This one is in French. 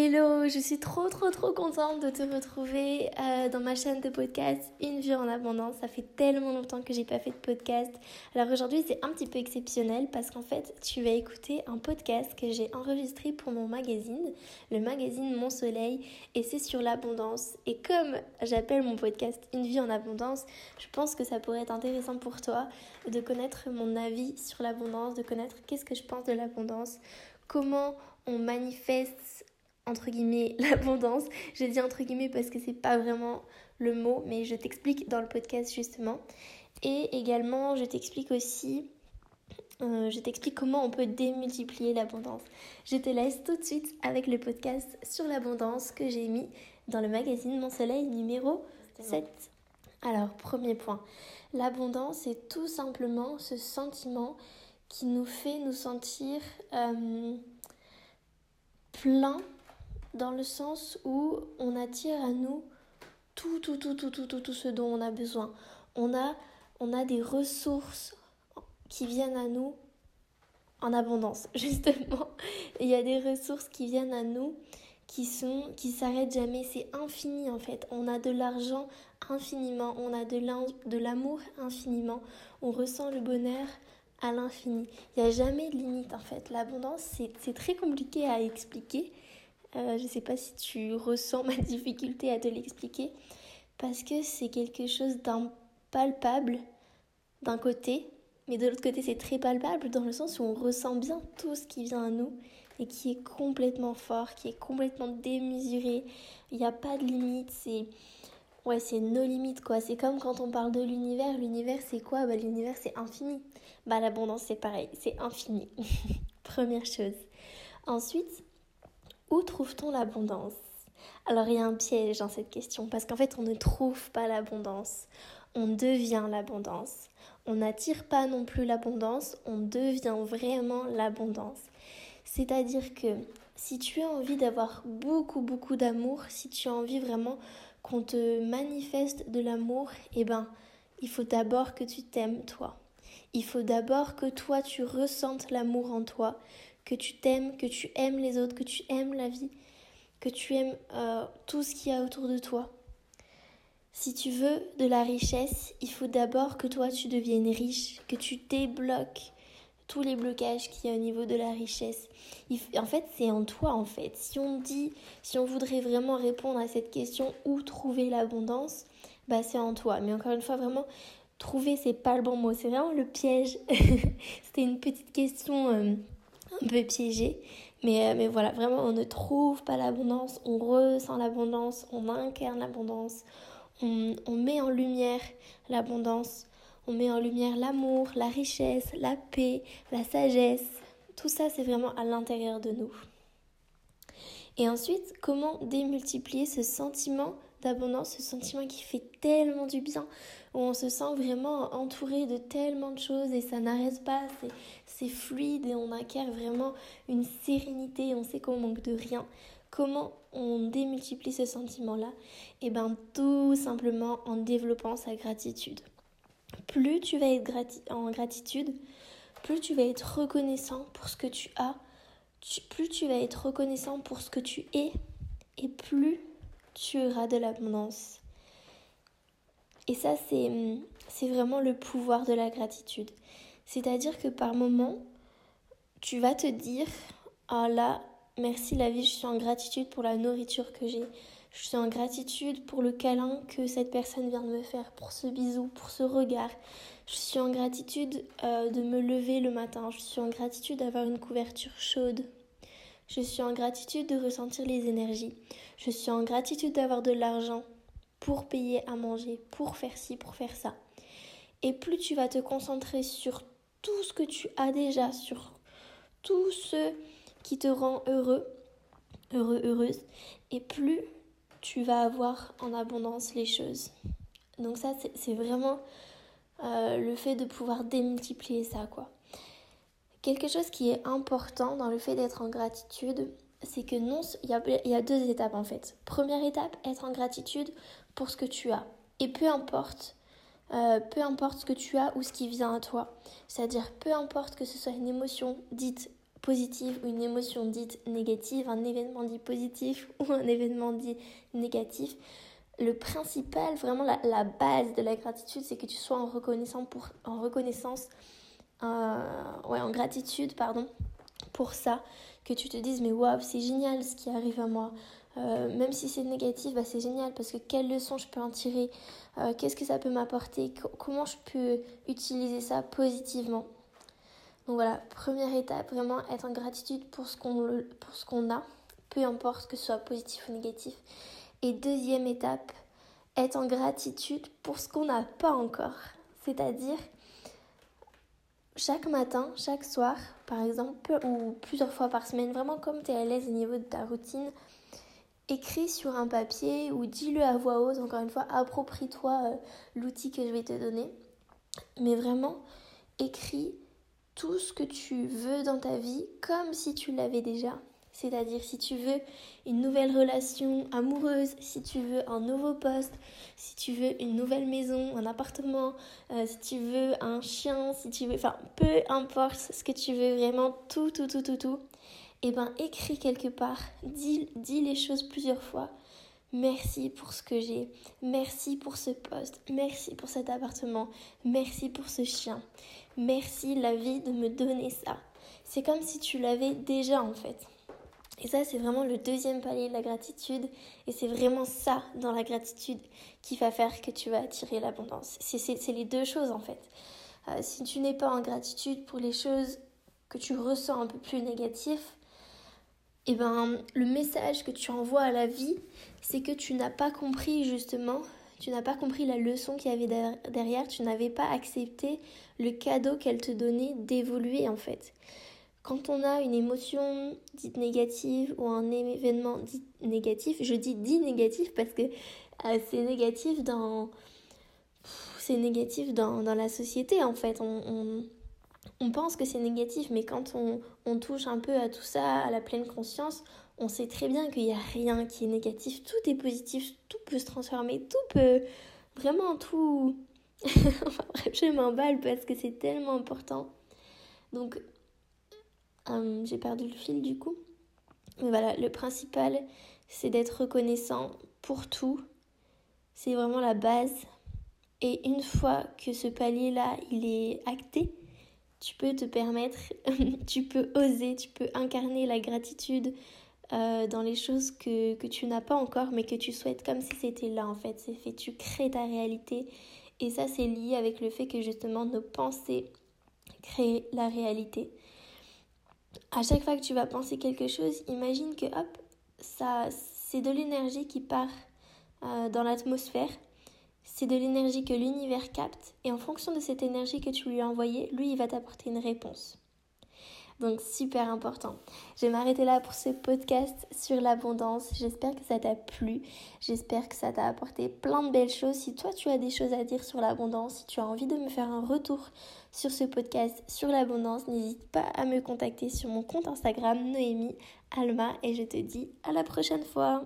Hello, je suis trop trop trop contente de te retrouver euh, dans ma chaîne de podcast Une vie en abondance. Ça fait tellement longtemps que j'ai pas fait de podcast. Alors aujourd'hui c'est un petit peu exceptionnel parce qu'en fait tu vas écouter un podcast que j'ai enregistré pour mon magazine, le magazine Mon Soleil, et c'est sur l'abondance. Et comme j'appelle mon podcast Une vie en abondance, je pense que ça pourrait être intéressant pour toi de connaître mon avis sur l'abondance, de connaître qu'est-ce que je pense de l'abondance, comment on manifeste entre guillemets l'abondance. Je dis entre guillemets parce que c'est pas vraiment le mot, mais je t'explique dans le podcast justement. Et également, je t'explique aussi, euh, je t'explique comment on peut démultiplier l'abondance. Je te laisse tout de suite avec le podcast sur l'abondance que j'ai mis dans le magazine Mon Soleil numéro 7. Alors, premier point, l'abondance c'est tout simplement ce sentiment qui nous fait nous sentir euh, plein dans le sens où on attire à nous tout, tout, tout, tout, tout, tout, tout ce dont on a besoin. On a, on a des ressources qui viennent à nous en abondance, justement. Il y a des ressources qui viennent à nous qui sont qui s'arrêtent jamais, c'est infini en fait. On a de l'argent infiniment, on a de l'amour infiniment, on ressent le bonheur à l'infini. Il n'y a jamais de limite en fait. L'abondance, c'est très compliqué à expliquer euh, je ne sais pas si tu ressens ma difficulté à te l'expliquer, parce que c'est quelque chose d'impalpable d'un côté, mais de l'autre côté c'est très palpable dans le sens où on ressent bien tout ce qui vient à nous et qui est complètement fort, qui est complètement démesuré. Il n'y a pas de limite, c'est ouais, c'est nos limites quoi. C'est comme quand on parle de l'univers. L'univers c'est quoi? Bah l'univers c'est infini. Bah l'abondance c'est pareil, c'est infini. Première chose. Ensuite, où trouve-t-on l'abondance? Alors il y a un piège dans cette question parce qu'en fait on ne trouve pas l'abondance, on devient l'abondance. On n'attire pas non plus l'abondance, on devient vraiment l'abondance. C'est-à-dire que si tu as envie d'avoir beaucoup beaucoup d'amour, si tu as envie vraiment qu'on te manifeste de l'amour, eh ben il faut d'abord que tu t'aimes toi. Il faut d'abord que toi tu ressentes l'amour en toi, que tu t'aimes, que tu aimes les autres, que tu aimes la vie, que tu aimes euh, tout ce qu'il y a autour de toi. Si tu veux de la richesse, il faut d'abord que toi tu deviennes riche, que tu débloques tous les blocages qu'il y a au niveau de la richesse. En fait, c'est en toi en fait. Si on dit, si on voudrait vraiment répondre à cette question où trouver l'abondance, bah c'est en toi. Mais encore une fois, vraiment, trouver c'est pas le bon mot, c'est vraiment le piège. C'était une petite question. Euh, un peu piégé. Mais, euh, mais voilà, vraiment, on ne trouve pas l'abondance, on ressent l'abondance, on incarne l'abondance, on, on met en lumière l'abondance, on met en lumière l'amour, la richesse, la paix, la sagesse. Tout ça, c'est vraiment à l'intérieur de nous. Et ensuite, comment démultiplier ce sentiment d'abondance, ce sentiment qui fait tellement du bien, où on se sent vraiment entouré de tellement de choses et ça n'arrête pas, c'est fluide et on acquiert vraiment une sérénité, on sait qu'on manque de rien. Comment on démultiplie ce sentiment-là? Eh bien tout simplement en développant sa gratitude. Plus tu vas être en gratitude, plus tu vas être reconnaissant pour ce que tu as, plus tu vas être reconnaissant pour ce que tu es, et plus tu auras de l'abondance. Et ça, c'est vraiment le pouvoir de la gratitude. C'est-à-dire que par moment, tu vas te dire, ah là, merci la vie, je suis en gratitude pour la nourriture que j'ai. Je suis en gratitude pour le câlin que cette personne vient de me faire, pour ce bisou, pour ce regard. Je suis en gratitude euh, de me lever le matin. Je suis en gratitude d'avoir une couverture chaude. Je suis en gratitude de ressentir les énergies. Je suis en gratitude d'avoir de l'argent pour payer à manger, pour faire ci, pour faire ça. Et plus tu vas te concentrer sur tout ce que tu as déjà, sur tout ce qui te rend heureux, heureux, heureuse, et plus tu vas avoir en abondance les choses. Donc ça, c'est vraiment euh, le fait de pouvoir démultiplier ça, quoi. Quelque chose qui est important dans le fait d'être en gratitude, c'est que non, il y, a, deux étapes en fait. Première étape, être en gratitude pour ce que tu as. Et peu importe, euh, peu importe ce que tu as ou ce qui vient à toi. C'est-à-dire peu importe que ce soit une émotion dite positive ou une émotion dite négative, un événement dit positif ou un événement dit négatif, le principal, vraiment la, base de la gratitude, c'est que tu sois en, reconnaissance pour, en reconnaissance, euh, ouais, en gratitude, pardon, pour ça, que tu te dises, mais waouh, c'est génial ce qui arrive à moi. Euh, même si c'est négatif, bah, c'est génial parce que quelle leçon je peux en tirer, euh, qu'est-ce que ça peut m'apporter, comment je peux utiliser ça positivement. Donc voilà, première étape, vraiment être en gratitude pour ce qu'on, a, peu importe que ce soit positif ou négatif. Et deuxième étape, être en gratitude pour ce qu'on n'a pas encore. C'est-à-dire, chaque matin, chaque soir, par exemple, ou plusieurs fois par semaine, vraiment comme tu es à l'aise au niveau de ta routine, écris sur un papier ou dis-le à voix haute, encore une fois, approprie-toi euh, l'outil que je vais te donner. Mais vraiment, écris tout ce que tu veux dans ta vie comme si tu l'avais déjà. C'est-à-dire si tu veux une nouvelle relation amoureuse, si tu veux un nouveau poste, si tu veux une nouvelle maison, un appartement, euh, si tu veux un chien, si tu veux... Enfin, peu importe ce que tu veux, vraiment tout, tout, tout, tout, tout. Eh ben écris quelque part, dis, dis les choses plusieurs fois Merci pour ce que j'ai. Merci pour ce poste. Merci pour cet appartement. Merci pour ce chien. Merci la vie de me donner ça. C'est comme si tu l'avais déjà en fait. Et ça, c'est vraiment le deuxième palier de la gratitude. Et c'est vraiment ça dans la gratitude qui va faire que tu vas attirer l'abondance. C'est les deux choses en fait. Euh, si tu n'es pas en gratitude pour les choses que tu ressens un peu plus négatives, eh ben, le message que tu envoies à la vie, c'est que tu n'as pas compris justement, tu n'as pas compris la leçon qu'il y avait derrière, tu n'avais pas accepté le cadeau qu'elle te donnait d'évoluer en fait. Quand on a une émotion dite négative ou un événement dit négatif, je dis dit négatif parce que euh, c'est négatif dans c'est négatif dans, dans, la société en fait. on, on pense que c'est négatif, mais quand on, touche un peu à tout ça, à la pleine conscience, on sait très bien qu'il n'y a rien qui est négatif, tout est positif, tout peut se transformer, tout peut vraiment tout... enfin bref, je m'emballe parce que c'est tellement important. Donc, euh, j'ai perdu le fil du coup. Mais voilà, le principal, c'est d'être reconnaissant pour tout. C'est vraiment la base. Et une fois que ce palier-là, il est acté, tu peux te permettre, tu peux oser, tu peux incarner la gratitude euh, dans les choses que, que tu n'as pas encore mais que tu souhaites comme si c'était là en fait. C'est fait, tu crées ta réalité et ça c'est lié avec le fait que justement nos pensées créent la réalité. À chaque fois que tu vas penser quelque chose, imagine que hop, ça c'est de l'énergie qui part euh, dans l'atmosphère c'est de l'énergie que l'univers capte et en fonction de cette énergie que tu lui as envoyée, lui, il va t'apporter une réponse. Donc super important. Je vais m'arrêter là pour ce podcast sur l'abondance. J'espère que ça t'a plu. J'espère que ça t'a apporté plein de belles choses. Si toi tu as des choses à dire sur l'abondance, si tu as envie de me faire un retour sur ce podcast sur l'abondance, n'hésite pas à me contacter sur mon compte Instagram Noémie Alma et je te dis à la prochaine fois.